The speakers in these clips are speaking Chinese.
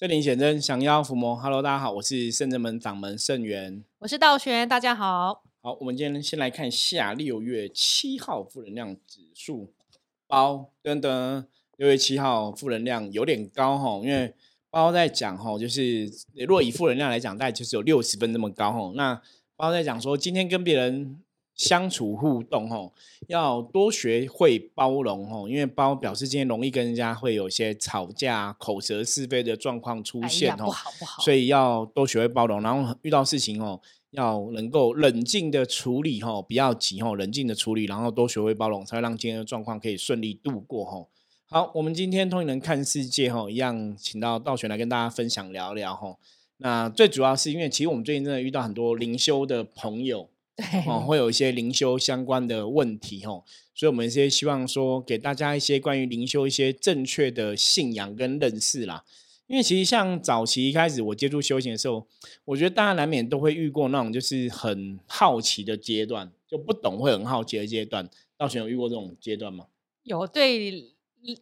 圣灵显真，降妖伏魔。Hello，大家好，我是圣真门掌门圣元。我是道玄，大家好。好，我们今天先来看下六月七号负能量指数包，噔噔，六月七号负能量有点高哈，因为包在讲哈，就是若以负能量来讲，大概就是有六十分那么高哈。那包在讲说，今天跟别人。相处互动吼，要多学会包容吼，因为包表示今天容易跟人家会有些吵架、口舌是非的状况出现吼，不好不好，所以要多学会包容，然后遇到事情吼，要能够冷静的处理吼，不要急吼，冷静的处理，然后多学会包容，才会让今天的状况可以顺利度过吼。好，我们今天通灵人看世界吼，一样请到道玄来跟大家分享聊聊吼。那最主要是因为其实我们最近真的遇到很多灵修的朋友。哦，会有一些灵修相关的问题哦，所以我们一些希望说给大家一些关于灵修一些正确的信仰跟认识啦。因为其实像早期一开始我接触修行的时候，我觉得大家难免都会遇过那种就是很好奇的阶段，就不懂会很好奇的阶段。道玄有遇过这种阶段吗？有对。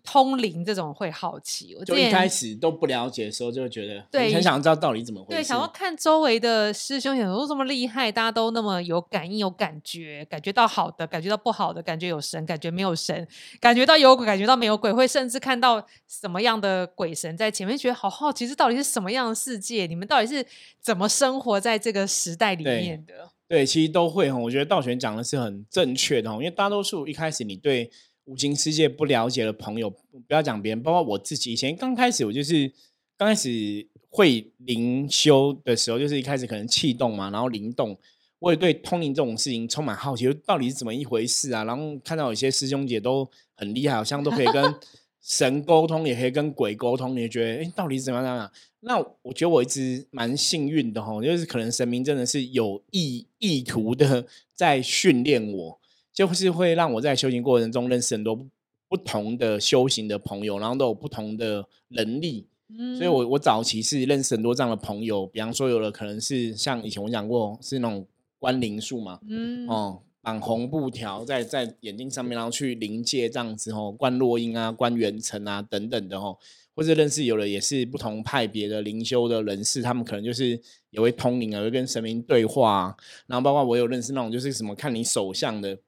通灵这种会好奇，我就一开始都不了解的时候，就会觉得对，很想知道到底怎么回事。对，想要看周围的师兄，有这么厉害，大家都那么有感应、有感觉，感觉到好的，感觉到不好的，感觉有神，感觉没有神，感觉到有鬼，感觉到没有鬼，会甚至看到什么样的鬼神在前面，觉得好好奇，这到底是什么样的世界？你们到底是怎么生活在这个时代里面的？对，其实都会哈。我觉得道玄讲的是很正确的哈，因为大多数一开始你对。五行世界不了解的朋友，不要讲别人，包括我自己。以前刚开始，我就是刚开始会灵修的时候，就是一开始可能气动嘛，然后灵动，我也对通灵这种事情充满好奇，到底是怎么一回事啊？然后看到有些师兄姐都很厉害，好像都可以跟 神沟通，也可以跟鬼沟通，你觉得哎，到底是怎么样啊？那我觉得我一直蛮幸运的哈，就是可能神明真的是有意意图的在训练我。就是会让我在修行过程中认识很多不同的修行的朋友，然后都有不同的能力。嗯，所以我我早期是认识很多这样的朋友，比方说有的可能是像以前我讲过是那种观灵术嘛，嗯，哦，绑红布条在在眼睛上面，然后去灵界这样子哦，观落音啊，观元辰啊等等的哦，或者认识有的也是不同派别的灵修的人士，他们可能就是也会通灵啊，会跟神明对话，然后包括我有认识那种就是什么看你手相的。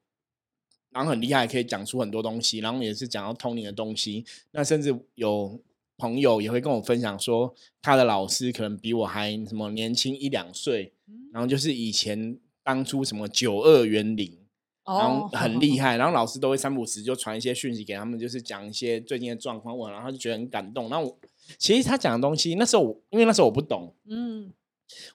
然后很厉害，可以讲出很多东西，然后也是讲到通灵的东西。那甚至有朋友也会跟我分享说，他的老师可能比我还什么年轻一两岁，然后就是以前当初什么九二元灵，然后 很厉害，然后老师都会三不时就传一些讯息给他们，就是讲一些最近的状况，然后就觉得很感动。那我其实他讲的东西，那时候我因为那时候我不懂，嗯。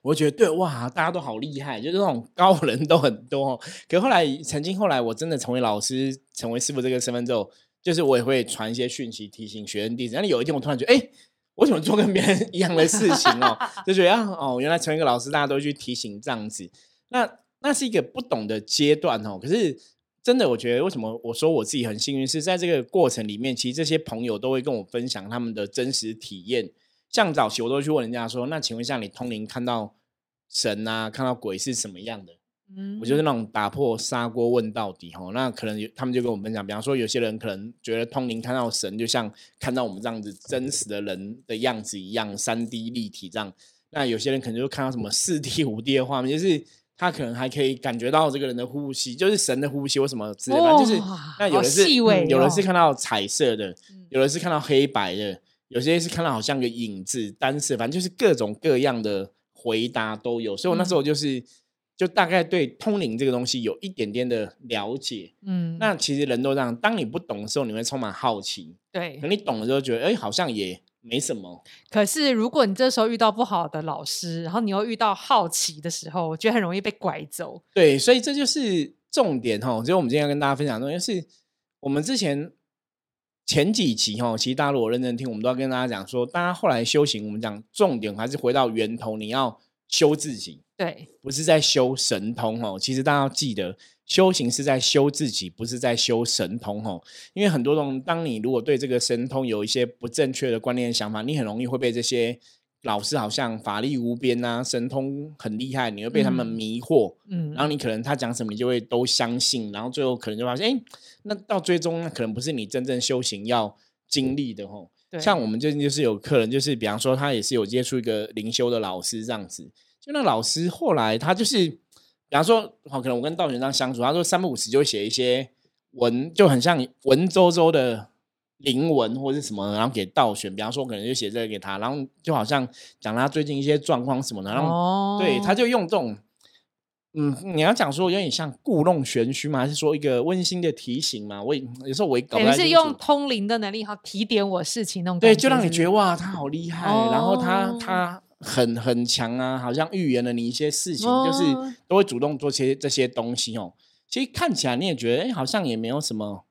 我觉得对哇，大家都好厉害，就是那种高人都很多。可后来，曾经后来，我真的成为老师、成为师傅这个身份之后，就是我也会传一些讯息提醒学生弟子。那有一天，我突然觉得，哎，我怎么做跟别人一样的事情哦？就觉得啊，哦，原来成为一个老师，大家都去提醒这样子。那那是一个不懂的阶段哦。可是真的，我觉得为什么我说我自己很幸运，是在这个过程里面，其实这些朋友都会跟我分享他们的真实体验。像早期我都去问人家说：“那请问一下，你通灵看到神啊，看到鬼是什么样的？”嗯，我就是那种打破砂锅问到底哈。那可能有他们就跟我们分享，比方说有些人可能觉得通灵看到神就像看到我们这样子真实的人的样子一样，三 D 立体这样。那有些人可能就看到什么四 D、五 D 的画面，就是他可能还可以感觉到这个人的呼吸，就是神的呼吸或什么之类的。就是那有的是有的是看到彩色的，有的是看到黑白的。有些是看到好像个影子，单色，反正就是各种各样的回答都有。所以我那时候就是，就大概对通灵这个东西有一点点的了解。嗯，那其实人都这样，当你不懂的时候，你会充满好奇。对，等你懂了之后，觉得哎，好像也没什么。可是如果你这时候遇到不好的老师，然后你又遇到好奇的时候，我觉得很容易被拐走。对，所以这就是重点哈。所以我们今天要跟大家分享的东西是，我们之前。前几集哈，其实大家如果认真听，我们都要跟大家讲说，大家后来修行，我们讲重点还是回到源头，你要修自己，对，不是在修神通哦。其实大家要记得，修行是在修自己，不是在修神通哦。因为很多种，当你如果对这个神通有一些不正确的观念想法，你很容易会被这些。老师好像法力无边呐，神通很厉害，你会被他们迷惑，嗯，然后你可能他讲什么，你就会都相信，然后最后可能就发现，哎，那到最终那可能不是你真正修行要经历的吼。对。像我们最近就是有客人，就是比方说他也是有接触一个灵修的老师这样子，就那老师后来他就是，比方说，好，可能我跟道玄章相处，他说三不五时就会写一些文，就很像文绉绉的灵文或者是什么，然后给倒选，比方说可能就写这个给他，然后就好像讲他最近一些状况什么的，然后、哦，对，他就用这种。嗯，你要讲说有点像故弄玄虚嘛？还是说一个温馨的提醒嘛？我也有时候我也搞不等于是。用通灵的能力，好提点我事情那种对，就让你觉得哇，他好厉害，然后他哦他很很强啊，好像预言了你一些事情，哦就是都会主动做些这些东西哦。其实看起来你也觉得，哎，好像也没有什么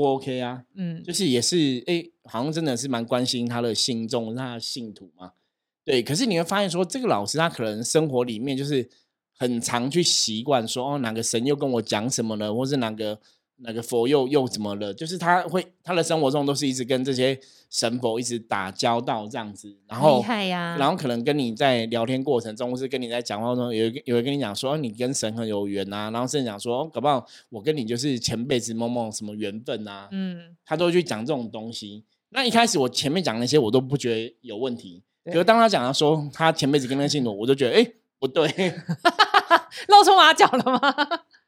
不 OK 啊，嗯，就是也是哎，好像真的是蛮关心他的信众、他的信徒嘛。对，可是你会发现说，这个老师他可能生活里面就是很常去习惯说，哦，哪个神又跟我讲什么了，或是哪个哪个佛又又怎么了，就是他会他的生活中都是一直跟这些神佛一直打交道这样子，然后厉害呀，然后可能跟你在聊天过程中，或是跟你在讲话中，有一个有人跟你讲说、哦你跟神很有缘啊，然后甚至讲说，哦搞不好我跟你就是前辈子某某什么缘分啊，嗯，他都会去讲这种东西。那一开始我前面讲那些我都不觉得有问题，可是当他讲到说他前辈子跟那个信徒，我就觉得哎、诶不对，露出马脚了吗？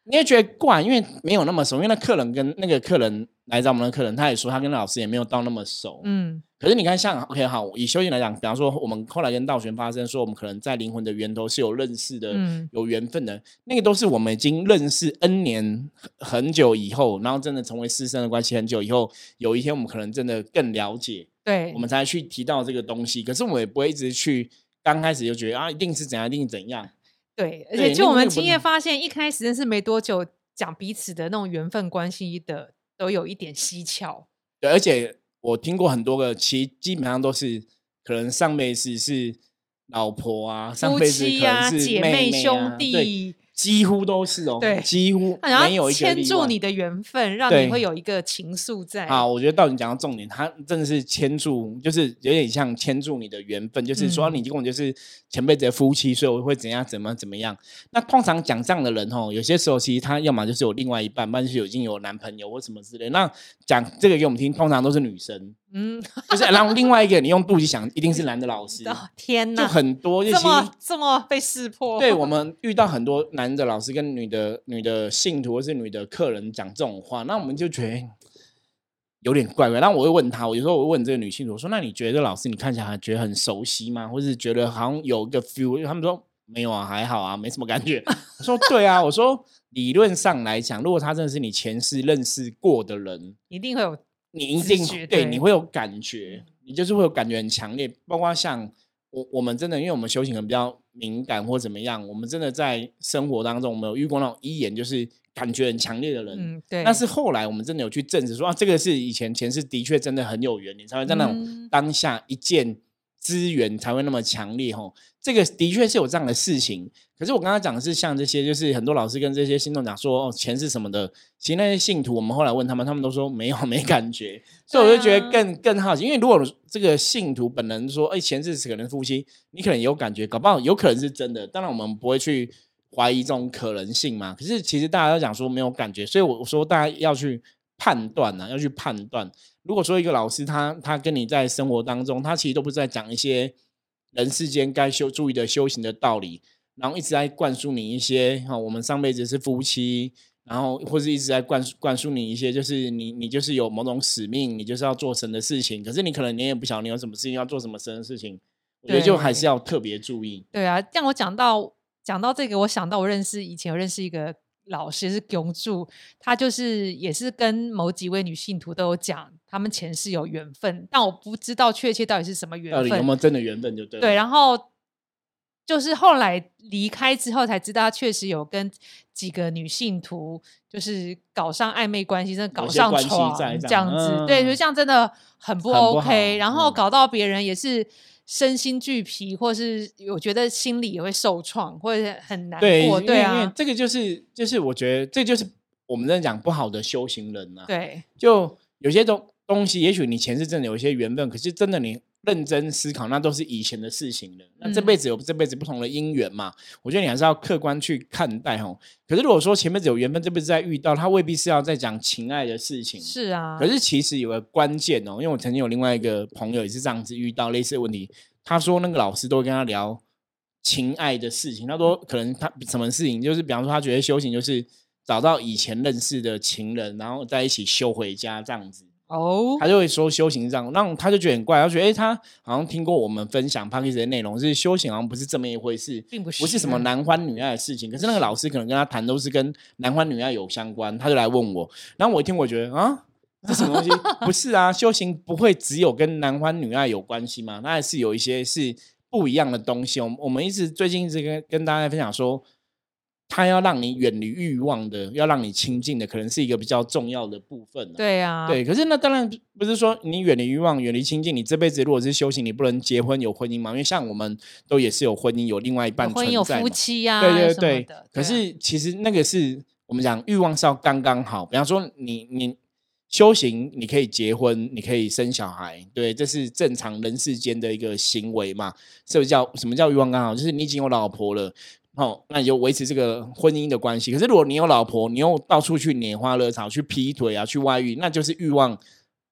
你也觉得怪，因为没有那么熟，因为那客人跟那个客人来找我们的客人，他也说他跟老师也没有到那么熟，嗯，可是你看，像 OK 好，以修行来讲，比方说我们后来跟道玄发生说，我们可能在灵魂的源头是有认识的，嗯有缘分的，那个都是我们已经认识 N 年很很久以后，然后真的成为师生的关系很久以后，有一天我们可能真的更了解，对，我们才去提到这个东西。可是我们也不会一直去刚开始就觉得啊，一定是怎样，一定是怎样。对，而且就我们经验发现，一开始认识没多久，讲彼此的那种缘分关系的，都有一点蹊跷。对，而且我听过很多个，其实基本上都是可能上辈子是老婆啊，上夫辈子可妻呀、能是姐妹兄弟，几乎都是哦，对几乎然后没有一个牵住你的缘分，让你会有一个情愫在。啊，我觉得到你讲到重点，他真的是牵住，就是有点像牵住你的缘分，就是说嗯你跟我就是前辈子的夫妻，所以我会怎样怎么怎么样。那通常讲这样的人哦，有些时候其实他要么就是有另外一半，不然就是已经有男朋友或什么之类。那讲这个给我们听，通常都是女生，嗯，就是然后另外一个你用肚脐想，一定是男的老师，哦天就，很多，就这么这么被识破？对我们遇到很多男的老师跟女的女的信徒或是女的客人讲这种话，那我们就觉得有点怪怪。然后我会问他，我有时候我会问这个女信徒，我说：“那你觉得这老师你看起来觉得很熟悉吗？或是觉得好像有一个 feel？” 他们说：“没有啊，还好啊，没什么感觉。”我说：“对啊，我说理论上来讲，如果他真的是你前世认识过的人，一定会有你一定对对你会有感觉，你就是会有感觉很强烈，包括像我我们真的，因为我们修行人比较敏感或怎么样，我们真的在生活当中，我们有遇过那种一眼就是感觉很强烈的人。嗯，对，但是后来我们真的有去证实说啊，这个是以前前世的确真的很有缘，你才会在那种嗯。当下一见资源才会那么强烈吼。这个的确是有这样的事情。可是我刚刚讲的是像这些，就是很多老师跟这些信众讲说哦前世什么的，其实那些信徒我们后来问他们，他们都说没有没感觉，所以我就觉得更更好奇，因为如果这个信徒本人说哎前世是可能夫妻，你可能有感觉，搞不好有可能是真的，当然我们不会去。怀疑这种可能性嘛？可是其实大家都讲说没有感觉，所以我说大家要去判断呐、要去判断。如果说一个老师他他跟你在生活当中，他其实都不是在讲一些人世间该修注意的修行的道理，然后一直在灌输你一些哈、我们上辈子是夫妻，然后或是一直在灌输灌输你一些，就是你你就是有某种使命，你就是要做神的事情，可是你可能你也不晓得你有什么事情要做什么神的事情，我觉得就还是要特别注意。对啊，像我讲到讲到这个，我想到我认识以前有认识一个老师是永柱，他就是也是跟某几位女信徒都有讲，他们前世有缘分，但我不知道确切到底是什么缘到底有分。没有真的缘分就对。对，然后就是后来离开之后才知道，他确实有跟几个女信徒就是搞上暧昧关系，真的搞上床这这样样子。对，嗯就这样真的很不 OK，好然后嗯搞到别人也是。身心俱疲，或是我觉得心里也会受创，或者很难，过。对啊，这个就是就是我觉得这就是我们在讲不好的修行人呐、对，就有些东东西，也许你前世真的有一些缘分，可是真的你认真思考，那都是以前的事情了。那这嗯辈子有这辈子不同的因缘嘛，我觉得你还是要客观去看待哦。可是如果说前辈子有缘分，这辈子在遇到，他未必是要再讲情爱的事情。是啊，可是其实有个关键哦，因为我曾经有另外一个朋友也是这样子遇到类似的问题，他说那个老师都会跟他聊情爱的事情，他说可能他什么事情，就是比方说他觉得修行就是找到以前认识的情人，然后在一起修回家这样子。哦，他就会说修行这样，让他就觉得很怪，他觉得诶，他好像听过我们分享 p a c k a g e 的内容，是修行好像不是这么一回事，并不是不是什么嗯男欢女爱的事情。可是那个老师可能跟他谈都是跟男欢女爱有相关，他就来问我，然后我一听，我觉得啊，这什么东西？不是啊，修行不会只有跟男欢女爱有关系吗？那还是有一些是不一样的东西。我们我们一直最近一直跟跟大家分享说。他要让你远离欲望的，要让你亲近的，可能是一个比较重要的部分、啊。对啊，对，可是那当然不是说你远离欲望、远离亲近，你这辈子如果是修行，你不能结婚有婚姻嘛？因为像我们都也是有婚姻，有另外一半有婚姻有夫。妻呀、对对对的。可是其实那个是我们讲欲望是要刚刚好，比方说你你修行，你可以结婚，你可以生小孩，对，这是正常人世间的一个行为嘛？是不是叫什么叫欲望刚好？就是你已经有老婆了。哦，那你就维持这个婚姻的关系。可是如果你有老婆，你又到处去拈花惹草、去劈腿啊、去外遇，那就是欲望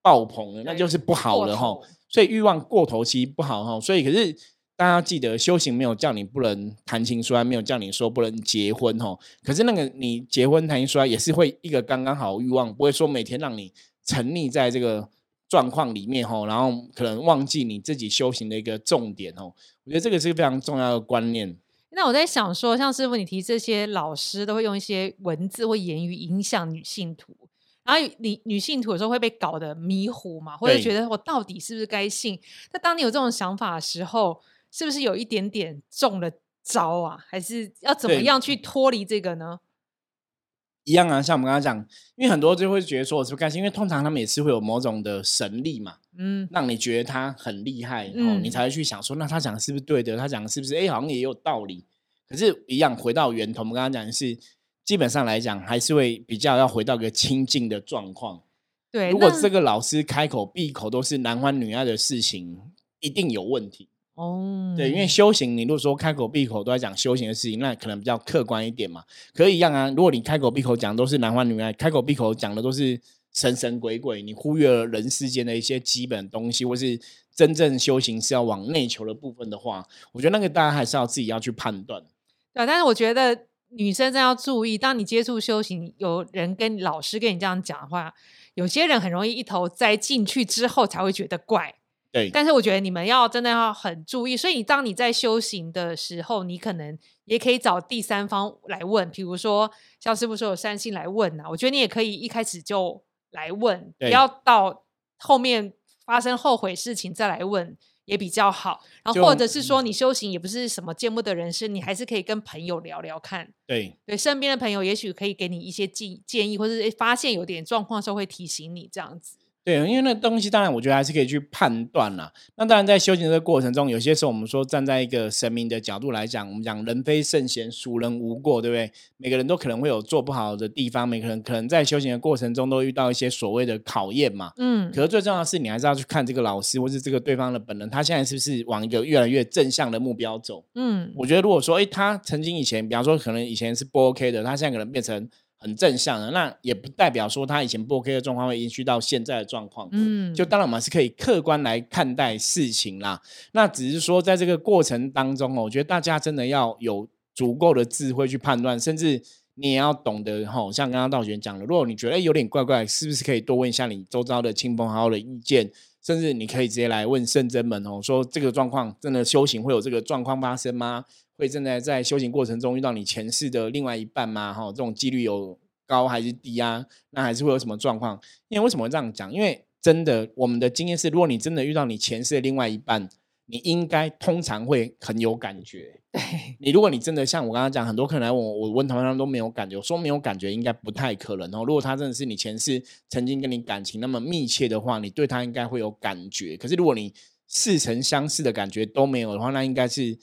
爆棚了，那就是不好过了哈头。所以欲望过头其实不好哈。所以可是大家要记得，修行没有叫你不能谈情说爱，没有叫你说不能结婚哈。可是那个你结婚谈情说爱也是会一个刚刚好的欲望，不会说每天让你沉溺在这个状况里面哈，然后可能忘记你自己修行的一个重点哦。我觉得这个是非常重要的观念。那我在想说，像师傅你提这些老师都会用一些文字或言语影响女性徒，然后你女性徒有时候会被搞得迷糊嘛，或者对觉得我到底是不是该信？那当你有这种想法的时候，是不是有一点点中了招啊？还是要怎么对样去脱离这个呢？一样啊，像我们刚刚讲，因为很多就会觉得说我是不是该信，因为通常他们也是会有某种的神力嘛，嗯，让你觉得他很厉害，然后你才会去想说，那他讲的是不是对的？他讲的是不是？哎，好像也有道理。可是，一样回到源头，我们刚刚讲的是，基本上来讲，还是会比较要回到一个亲近的状况。对。如果这个老师开口闭口都是男欢女爱的事情，一定有问题。哦，对，因为修行，你如果说开口闭口都在讲修行的事情，那可能比较客观一点嘛。可以一样啊，如果你开口闭口讲都是男欢女爱，开口闭口讲的都是神神鬼鬼，你忽略了人世间的一些基本东西，或是真正修行是要往内求的部分的话，我觉得那个大家还是要自己要去判断。对啊，但是我觉得女生真的要注意，当你接触修行，有人跟老师跟你这样讲的话，有些人很容易一头栽进去之后才会觉得怪。对，但是我觉得你们要真的要很注意，所以当你在修行的时候，你可能也可以找第三方来问，比如说像师傅说有善信来问啊，我觉得你也可以一开始就来问，不要到后面发生后悔事情再来问。也比较好，然后或者是说你修行也不是什么见不得人事，你还是可以跟朋友聊聊看，对，对身边的朋友也许可以给你一些建建议，或者是发现有点状况的时候会提醒你这样子。对，因为那东西当然我觉得还是可以去判断啦。那当然在修行的过程中，有些时候我们说站在一个神明的角度来讲，我们讲人非圣贤，孰人无过，对不对？每个人都可能会有做不好的地方，每个人可能在修行的过程中都遇到一些所谓的考验嘛。嗯，可是最重要的是，你还是要去看这个老师或是这个对方的本人，他现在是不是往一个越来越正向的目标走？嗯，我觉得如果说，诶，他曾经以前，比方说可能以前是不 OK 的，他现在可能变成很正向的，那也不代表说他以前不 OK 的状况会延续到现在的状况。嗯，就当然我们是可以客观来看待事情啦。那只是说在这个过程当中哦，我觉得大家真的要有足够的智慧去判断，甚至你也要懂得吼，像刚刚道玄讲的，如果你觉得诶有点怪怪，是不是可以多问一下你周遭的亲朋好友的意见？甚至你可以直接来问圣真们哦，说这个状况真的修行会有这个状况发生吗？会正在在修行过程中遇到你前世的另外一半吗？哈，这种几率有高还是低啊？那还是会有什么状况？因为为什么会这样讲？因为真的，我们的经验是，如果你真的遇到你前世的另外一半，你应该通常会很有感觉。对，你如果你真的像我刚刚讲，很多客人来问我，我问他们都没有感觉，我说没有感觉应该不太可能哦。如果他真的是你前世曾经跟你感情那么密切的话，你对他应该会有感觉。可是如果你似曾相识的感觉都没有的话，那应该是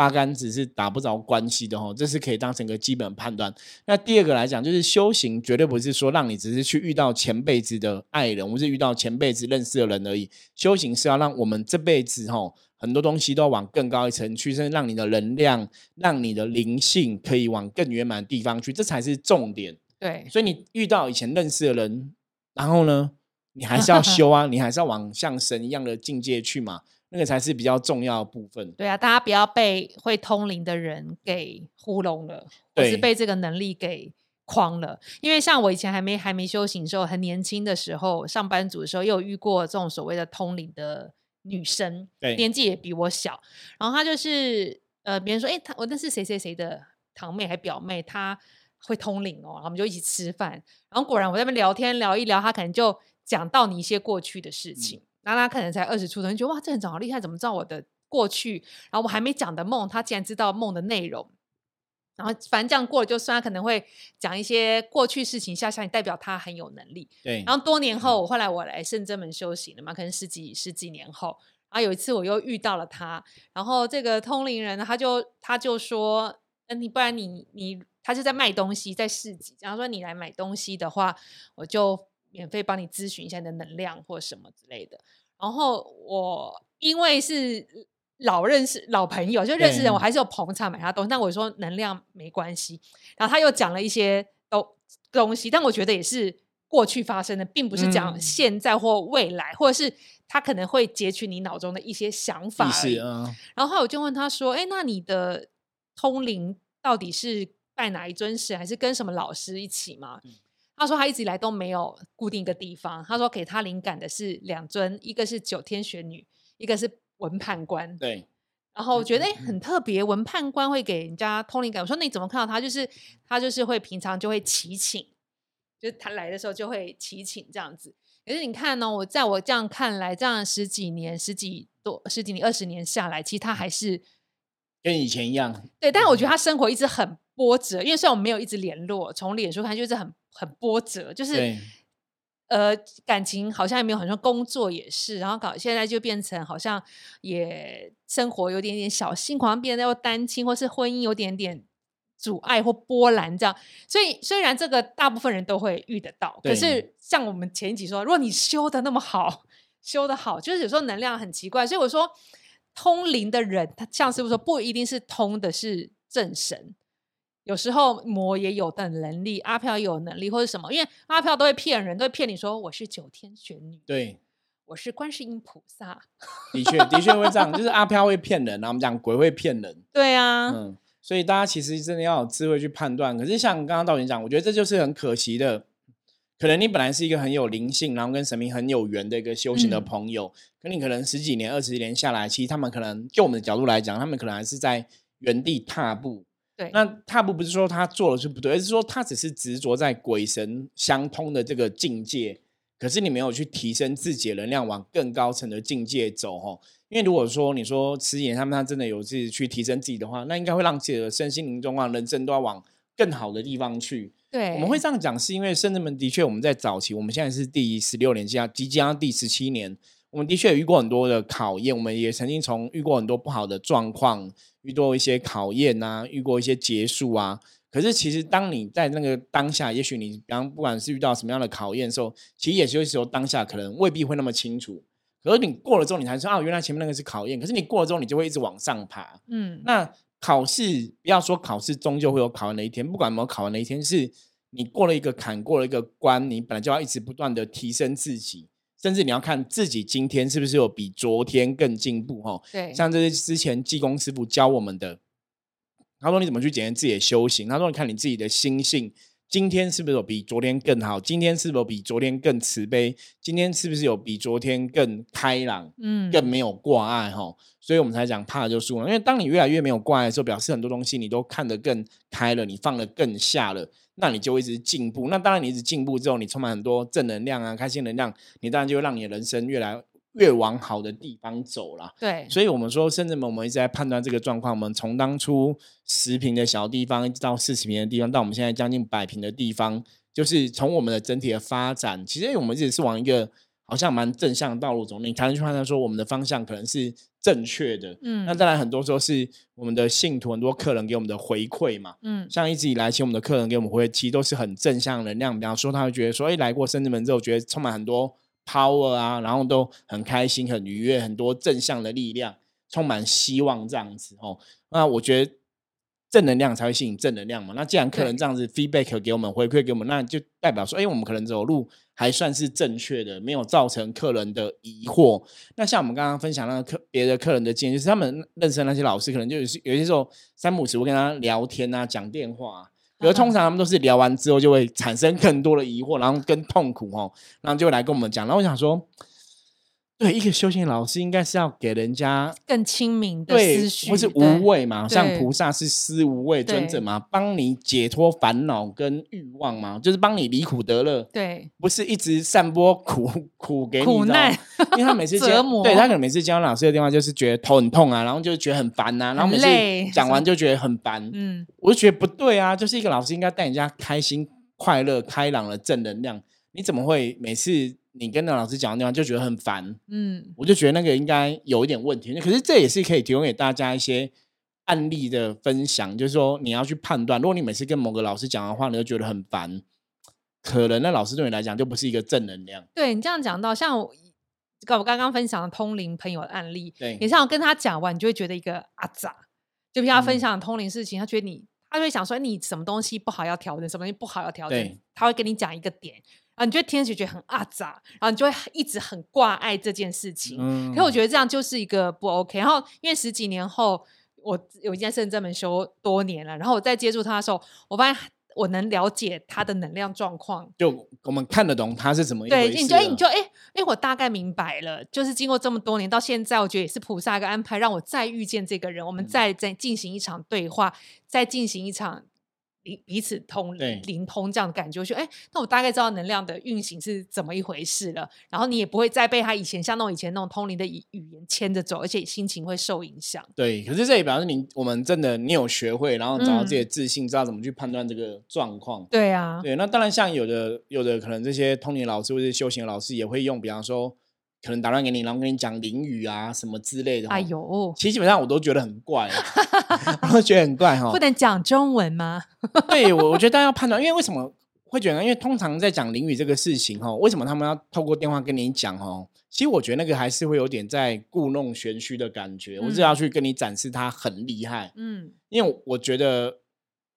八竿子是打不着关系的哈，这是可以当成一个基本判断。那第二个来讲，就是修行绝对不是说让你只是去遇到前辈子的爱人，或是遇到前辈子认识的人而已。修行是要让我们这辈子哈很多东西都要往更高一层去，甚至让你的能量、让你的灵性可以往更圆满的地方去，这才是重点。对，所以你遇到以前认识的人，然后呢，你还是要修啊，你还是要往像神一样的境界去嘛，那个才是比较重要的部分。对啊，大家不要被会通灵的人给糊弄了，或是被这个能力给框了。因为像我以前还没还没修行的时候，很年轻的时候，上班族的时候，也有遇过这种所谓的通灵的女生，对年纪也比我小，然后她就是呃，别人说，哎、她我那是谁谁谁的堂妹还表妹，她会通灵哦，然后我们就一起吃饭，然后果然我在那边聊天聊一聊，她可能就讲到你一些过去的事情，然后她可能才二十出头，你觉得哇，这人长好厉害，怎么知道我的过去？然后我还没讲的梦，他竟然知道梦的内容。然后反正这样过了就算，他可能会讲一些过去事情下下，你代表他很有能力。对，然后多年后，后来我来圣真门修行了嘛，可能十几十几年后，然后有一次我又遇到了他，然后这个通灵人呢他就他就说，嗯，你不然你你他就在卖东西，在市集，然后说你来买东西的话，我就免费帮你咨询一下你的能量或什么之类的。然后我因为是老认识老朋友，就认识人，我还是有捧场买他东西，但我说能量没关系。然后他又讲了一些东东西，但我觉得也是过去发生的，并不是讲嗯现在或未来，或者是他可能会截取你脑中的一些想法然后我就问他说：“哎，那你的通灵到底是拜哪一尊神，还是跟什么老师一起吗？”嗯他说他一直以来都没有固定一个地方。他说给他灵感的是两尊，一个是九天玄女，一个是文判官。对，然后我觉得哎、很特别，文判官会给人家通灵感。我说那你怎么看到他？就是他就是会平常就会祈请，就是他来的时候就会祈请这样子。可是你看呢、我在我这样看来，这样十几年、十几多、十几年、二十年下来，其实他还是跟以前一样，对，但是我觉得他生活一直很波折，因为虽然我们没有一直联络，从脸书看就是很很波折，就是呃感情好像也没有很多，工作也是，然后搞现在就变成好像也生活有点点小辛苦，好像变得要单亲，或是婚姻有点点阻碍或波澜这样。所以虽然这个大部分人都会遇得到，可是像我们前一集说，如果你修的那么好，修的好，就是有时候能量很奇怪，所以我说通灵的人，他像师傅说，不一定是通的是正神。有时候魔也有的能力，阿飘也有能力，或者什么，因为阿飘都会骗人，都会骗你说我是九天玄女，对，我是观世音菩萨。的确的确会这样，就是阿飘会 骗人，然后我们讲鬼会骗人，对啊，嗯，所以大家其实真的要有智慧去判断。可是像刚刚道玄讲，我觉得这就是很可惜的。可能你本来是一个很有灵性，然后跟神明很有缘的一个修行的嗯朋友，可你可能十几年、二十年下来，其实他们可能就我们的角度来讲，他们可能还是在原地踏步。对，那踏步不是说他做了就不对，而是说他只是执着在鬼神相通的这个境界，可是你没有去提升自己的能量，往更高层的境界走吼。因为如果说你说慈眼他们他真的有自己去提升自己的话，那应该会让自己的身心灵状况、人生都要往更好的地方去。对，我们会这样讲，是因为圣人们的确我们在早期，我们现在是第十六年，即将即将第十七年，我们的确有遇过很多的考验，我们也曾经从遇过很多不好的状况，遇过一些考验啊，遇过一些结束啊。可是其实当你在那个当下，也许你比方不管是遇到什么样的考验的时候，其实也就是说当下可能未必会那么清楚。可是你过了之后，你才说啊，原来前面那个是考验。可是你过了之后，你就会一直往上爬。嗯，那考试不要说考试，终究会有考完的一天。不管有没有考完的一天，是你过了一个坎，过了一个关，你本来就要一直不断的提升自己，甚至你要看自己今天是不是有比昨天更进步哈。对，像这些之前济公师傅教我们的，他说你怎么去检验自己的修行？他说你看你自己的心性，今天是不是有比昨天更好？今天是不是有比昨天更慈悲？今天是不是有比昨天更开朗？嗯，更没有挂碍哈，所以我们才讲怕就输了。因为当你越来越没有挂碍的时候，表示很多东西你都看得更开了，你放得更下了，那你就会一直进步。那当然，你一直进步之后，你充满很多正能量啊、开心能量，你当然就会让你的人生越来越往好的地方走啦。对，所以，我们说，甚至我们一直在判断这个状况。我们从当初十平的小地方，一直到四十平的地方，到我们现在将近百平的地方，就是从我们的整体的发展，其实我们一直是往一个好像蛮正向的道路走，你才能去判断说我们的方向可能是正确的。嗯，那当然，很多时候是我们的信徒、很多客人给我们的回馈嘛。嗯，像一直以来，其实我们的客人给我们回馈，其实都是很正向能量。比方说，他会觉得说，哎，来过深圳门之后，觉得充满很多 power 啊，然后都很开心、很愉悦，很多正向的力量，充满希望这样子哦。那我觉得。正能量才会吸引正能量嘛？那既然客人这样子 feedback 给我们回馈给我们，那就代表说，哎，我们可能走路还算是正确的，没有造成客人的疑惑。那像我们刚刚分享那个客别的客人的经验，就是他们认识那些老师，可能就是有些时候三五时会跟他聊天啊，讲电话，可是通常他们都是聊完之后就会产生更多的疑惑，然后跟痛苦哦，然后就来跟我们讲。然后我想说。对，一个修行老师应该是要给人家更亲民的思绪，或是无畏嘛，像菩萨是思无畏尊者嘛，帮你解脱烦恼跟欲望嘛，就是帮你离苦得乐。对，不是一直散播苦苦给你苦难，因为他每次 接，对他可能每次接到老师的电话，就是觉得头很痛啊，然后就觉得很烦呐，然后每次讲完就觉得很烦。嗯，我就觉得不对啊，就是一个老师应该带人家开心、快乐、开朗的正能量，你怎么会每次？你跟那老师讲的地方就觉得很烦，嗯，我就觉得那个应该有一点问题。可是这也是可以提供给大家一些案例的分享，就是说你要去判断，如果你每次跟某个老师讲的话，你就觉得很烦，可能那老师对你来讲就不是一个正能量。对你这样讲到，像我我刚刚分享的通灵朋友的案例，对，你像我跟他讲完，你就会觉得一个阿杂，就跟他分享通灵事情，他觉得你，他会想说你什么东西不好要调整，什么东西不好要调整，他会跟你讲一个点。啊，你觉得听起来觉得很阿杂，然后你就会一直很挂碍这件事情。嗯，可我觉得这样就是一个不 OK。然后因为十几年后，我有一件事这门修多年了，然后我再接触他的时候，我发现我能了解他的能量状况，就我们看得懂他是怎么对，你就你就哎哎，我大概明白了。就是经过这么多年到现在，我觉得也是菩萨一个安排，让我再遇见这个人，我们再再进行一场对话，再进行一场。彼彼此通灵通这样的感觉，就哎，那我大概知道能量的运行是怎么一回事了。然后你也不会再被他以前像那种以前那种通灵的语语言牵着走，而且心情会受影响。对，可是这也表示你我们真的你有学会，然后找到自己的自信，知道怎么去判断这个状况。对啊，对，那当然像有的有的可能这些通灵老师或者修行老师也会用，比方说。可能打乱给你，然后跟你讲淋雨啊什么之类的。哎呦，其实基本上我都觉得很怪，我都觉得很怪哈。不能讲中文吗？对，我我觉得大家要判断，因为为什么会觉得？因为通常在讲淋雨这个事情哈，为什么他们要透过电话跟你讲哦？其实我觉得那个还是会有点在故弄玄虚的感觉。我是要去跟你展示他很厉害，嗯，因为我觉得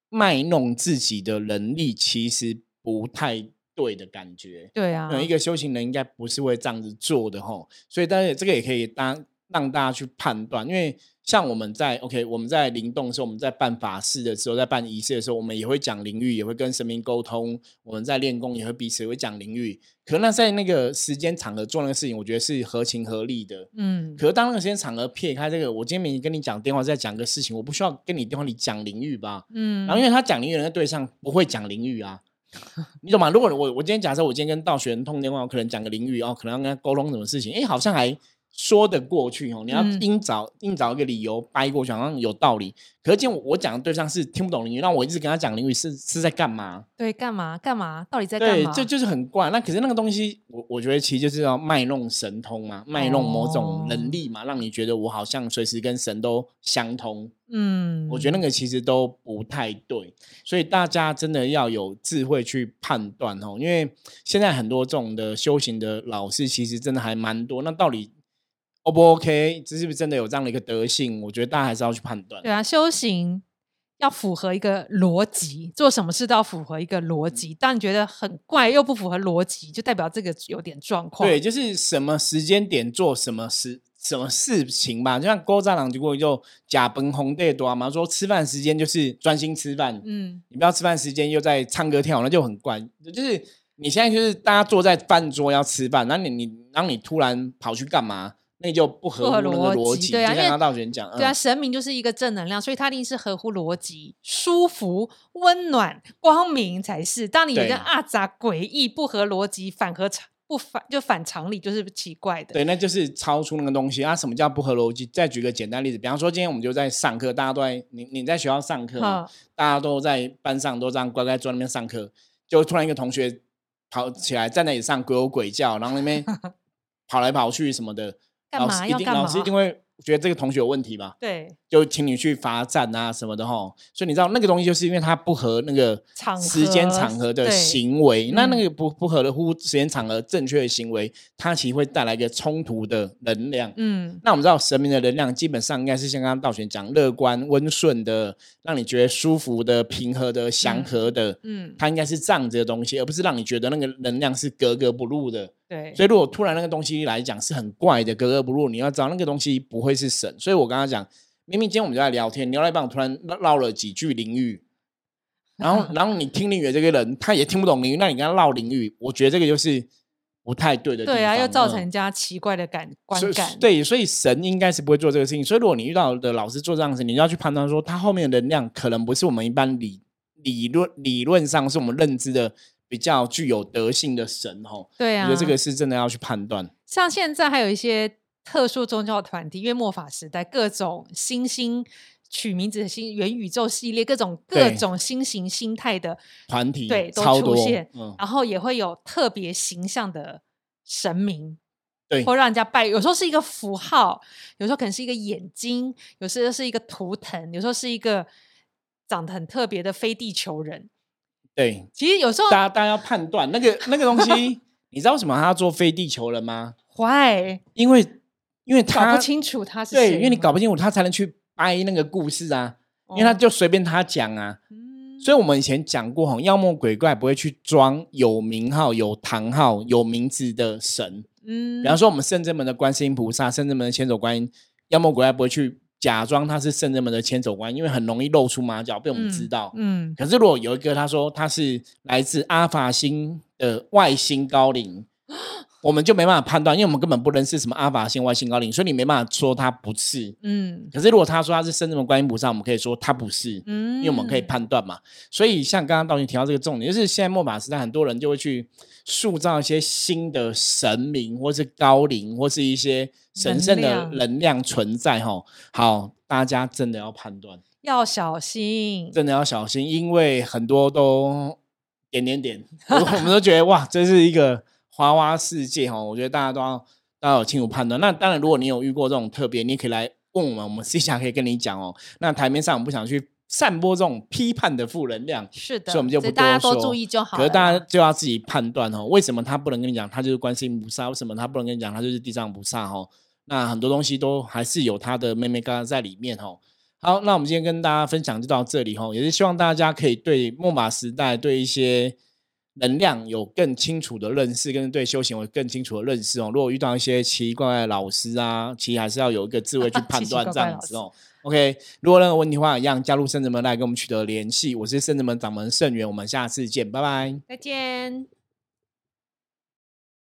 卖弄自己的能力其实不太。对的感觉，对啊，一个修行人应该不是会这样子做的吼，所以但是这个也可以当让大家去判断，因为像我们在 OK，我们在灵动的时候，我们在办法事的时候，在办仪式的时候，我们也会讲灵域，也会跟神明沟通，我们在练功也会彼此会讲灵域，可那在那个时间场合做那个事情，我觉得是合情合理的，嗯，可是当那个时间场合撇开这个，我今天明明跟你讲电话在讲个事情，我不需要跟你电话里讲灵域吧，嗯，然后因为他讲灵域的对象不会讲灵域啊。你懂吗？如果我我今天假设我今天跟道玄通电话，我可能讲个淋雨哦，可能要跟他沟通什么事情，哎，好像还说得过去哦。你要硬找硬找一个理由掰过去，好像有道理。可是今天我讲的对象是听不懂淋雨，那我一直跟他讲淋雨是是在干嘛？对，干嘛干嘛？到底在干嘛？对，这就是很怪。那可是那个东西，我我觉得其实就是要卖弄神通嘛，卖弄某种能力嘛，让你觉得我好像随时跟神都相通。嗯，我觉得那个其实都不太对，所以大家真的要有智慧去判断哦。因为现在很多这种的修行的老师，其实真的还蛮多。那到底 O 不 OK？这是不是真的有这样的一个德性？我觉得大家还是要去判断。对啊，修行要符合一个逻辑，做什么事都要符合一个逻辑。当你觉得很怪又不符合逻辑，就代表这个有点状况。对，就是什么时间点做什么事。什么事情吧，就像郭战狼结果就假崩红对多嘛，说吃饭时间就是专心吃饭，嗯，你不要吃饭时间又在唱歌跳，那就很怪。就是你现在就是大家坐在饭桌要吃饭，那你你然后你突然跑去干嘛？那就不合乎逻辑。对啊，就像道玄讲，对啊，神明就是一个正能量，所以它一定是合乎逻辑、舒服、温暖、光明才是。当你有个阿杂、诡异、不合逻辑、反合常。不反就反常理，就是奇怪的。对，那就是超出那个东西啊！什么叫不合逻辑？再举个简单例子，比方说今天我们就在上课，大家都在你你在学校上课，大家都在班上都这样乖乖坐那边上课，就突然一个同学跑起来在那里上鬼吼鬼叫，然后那边 跑来跑去什么的，干老师一定嘛？要干嘛？老师一定会觉得这个同学有问题嘛，对，就请你去罚站啊什么的哈。所以你知道那个东西，就是因为它不合那个场时间场合的行为，那那嗯。个不不合的乎时间场合正确的行为，它其实会带来一个冲突的能量。嗯，那我们知道神明的能量基本上应该是像刚刚道玄讲，乐观、温顺的，让你觉得舒服的、平和的、祥和的，嗯，它应该是这样子的东西，而不是让你觉得那个能量是格格不入的。对，所以如果突然那个东西来讲是很怪的、格格不入，你要知道那个东西不会是神。所以我刚刚讲，明明今天我们就在聊天，聊到一半，我突然唠唠了几句淋浴。然后，然后你听淋雨的这个人，他也听不懂淋雨，那你跟他唠淋雨，我觉得这个就是不太对的。对啊，又造嗯成人家奇怪的感观感。对，所以神应该是不会做这个事情。所以如果你遇到的老师做这样的事，你就要去判断说，他后面的能量可能不是我们一般理理论理论上是我们认知的比较具有德性的神哦。对啊，我觉得这个是真的要去判断。像现在还有一些特殊宗教团体，因为末法时代各种新兴取名字的新元宇宙系列，各种各对种新型心态的，团体对都出现，嗯，然后也会有特别形象的神明。对或让人家拜，有时候是一个符号，有时候可能是一个眼睛，有时候是一个图腾，有时候是一个长得很特别的非地球人。对，其实有时候大家大家要判断那个 那个东西，你知道为什么他要做非地球人吗？？Why？因为因为搞他不清楚他是谁对，因为你搞不清楚，他才能去掰那个故事啊。因为他哦就随便他讲啊，嗯所以我们以前讲过哈，妖魔鬼怪不会去装有名号、有堂号、有名字的神。嗯比方说，我们圣真门的观世音菩萨、圣真门的千手观音，妖魔鬼怪不会去假装他是圣人们的千手观，因为很容易露出马脚，被我们知道。嗯，可是如果有一个他说他是来自阿法星的外星高龄，我们就没办法判断，因为我们根本不认识什么阿法星、外星高龄，所以你没办法说他不是。嗯可是如果他说他是圣真门观音菩萨，我们可以说他不是。嗯，因为我们可以判断嘛。所以像刚刚道你提到这个重点，就是现在末法时代，很多人就会去塑造一些新的神明，或是高灵，或是一些神圣的能量存在。哈，好，大家真的要判断，要小心。真的要小心，因为很多都点点点，我我们都觉得哇，这是一个花花世界哈。我觉得大家都要都要有清楚判断。那当然，如果你有遇过这种特别，你可以来问我们，我们私下可以跟你讲哦。那台面上我们不想去散播这种批判的负能量，是的，所以我们就不所以大家多说多注意就好。可是大家就要自己判断哦，为什么他不能跟你讲他就是观世音菩萨？为什么他不能跟你讲他就是地藏菩萨？哦，那很多东西都还是有他的妹妹刚刚在里面哦。好，那我们今天跟大家分享就到这里哦，也是希望大家可以对末法时代对一些能量有更清楚的认识，跟对修行有更清楚的认识哦。如果遇到一些奇奇怪怪的老师啊，其实还是要有一个智慧去判 断这样子哦。OK，如果任何问题的话，一样加入圣子门来跟我们取得联系。我是圣子门掌门圣元，我们下次见，拜拜。再见。